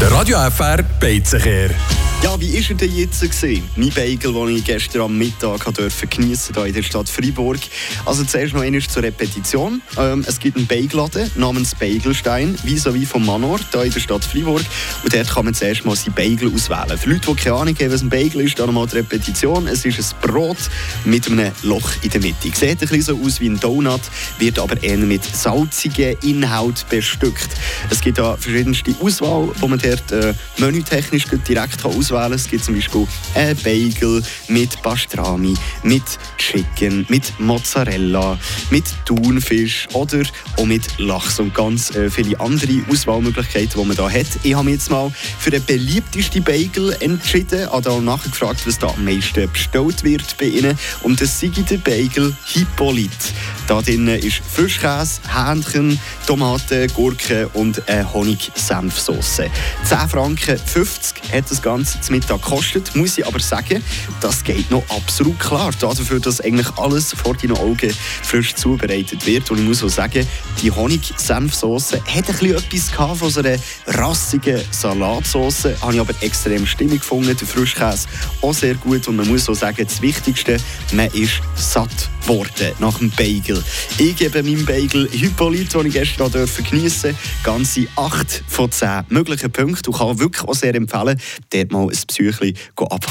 Der Radio FR Beizenkehr. Ja, wie war er denn jetzt? Gewesen? Mein Bagel, den ich gestern am Mittag durfte geniessen hier in der Stadt Freiburg. Also zuerst noch einmal zur Repetition. Ähm, es gibt einen Bagelladen namens Bagelstein, vis-à-vis vom Manor, hier in der Stadt Freiburg. Und dort kann man zuerst mal seinen Bagel auswählen. Für Leute, die keine Ahnung haben, was ein Bagel ist, dann nochmal die Repetition. Es ist ein Brot mit einem Loch in der Mitte. Sieht ein bisschen so aus wie ein Donut, wird aber eher mit salzigen Inhalt bestückt. Es gibt da verschiedenste Auswahl, wo man dort äh, menütechnisch direkt auswählen auswählen. Es gibt zum Beispiel einen Bagel mit Pastrami, mit Chicken, mit Mozzarella, mit Thunfisch oder auch mit Lachs und ganz äh, viele andere Auswahlmöglichkeiten, die man da hat. Ich habe mich jetzt mal für den beliebtesten Bagel entschieden. Habe nachher gefragt, was da am meisten bestellt wird bei Ihnen. Und das ist der Bagel Hippolyte. Da drin ist Frischkäse, Hähnchen, Tomaten, Gurken und eine Honig-Senfsauce. 10 Franken 50 hat das Ganze zum Mittag gekostet. Muss ich aber sagen, das geht noch absolut klar. Dafür, dass eigentlich alles vor deinen Augen frisch zubereitet wird. Und ich muss auch sagen, die Honig-Senfsauce hat ein etwas von so einer rassigen Salatsauce. Habe ich aber extrem stimmig gefunden. Der Frischkäse auch sehr gut. Und man muss auch sagen, das Wichtigste, man ist satt worden nach dem Bagel. Ich gebe meinem Bagel Hippolyte, den ich gestern geniessen durfte, ganze 8 von 10 möglichen Punkten und kann wirklich auch sehr empfehlen, dort mal ein Psychli abhalten.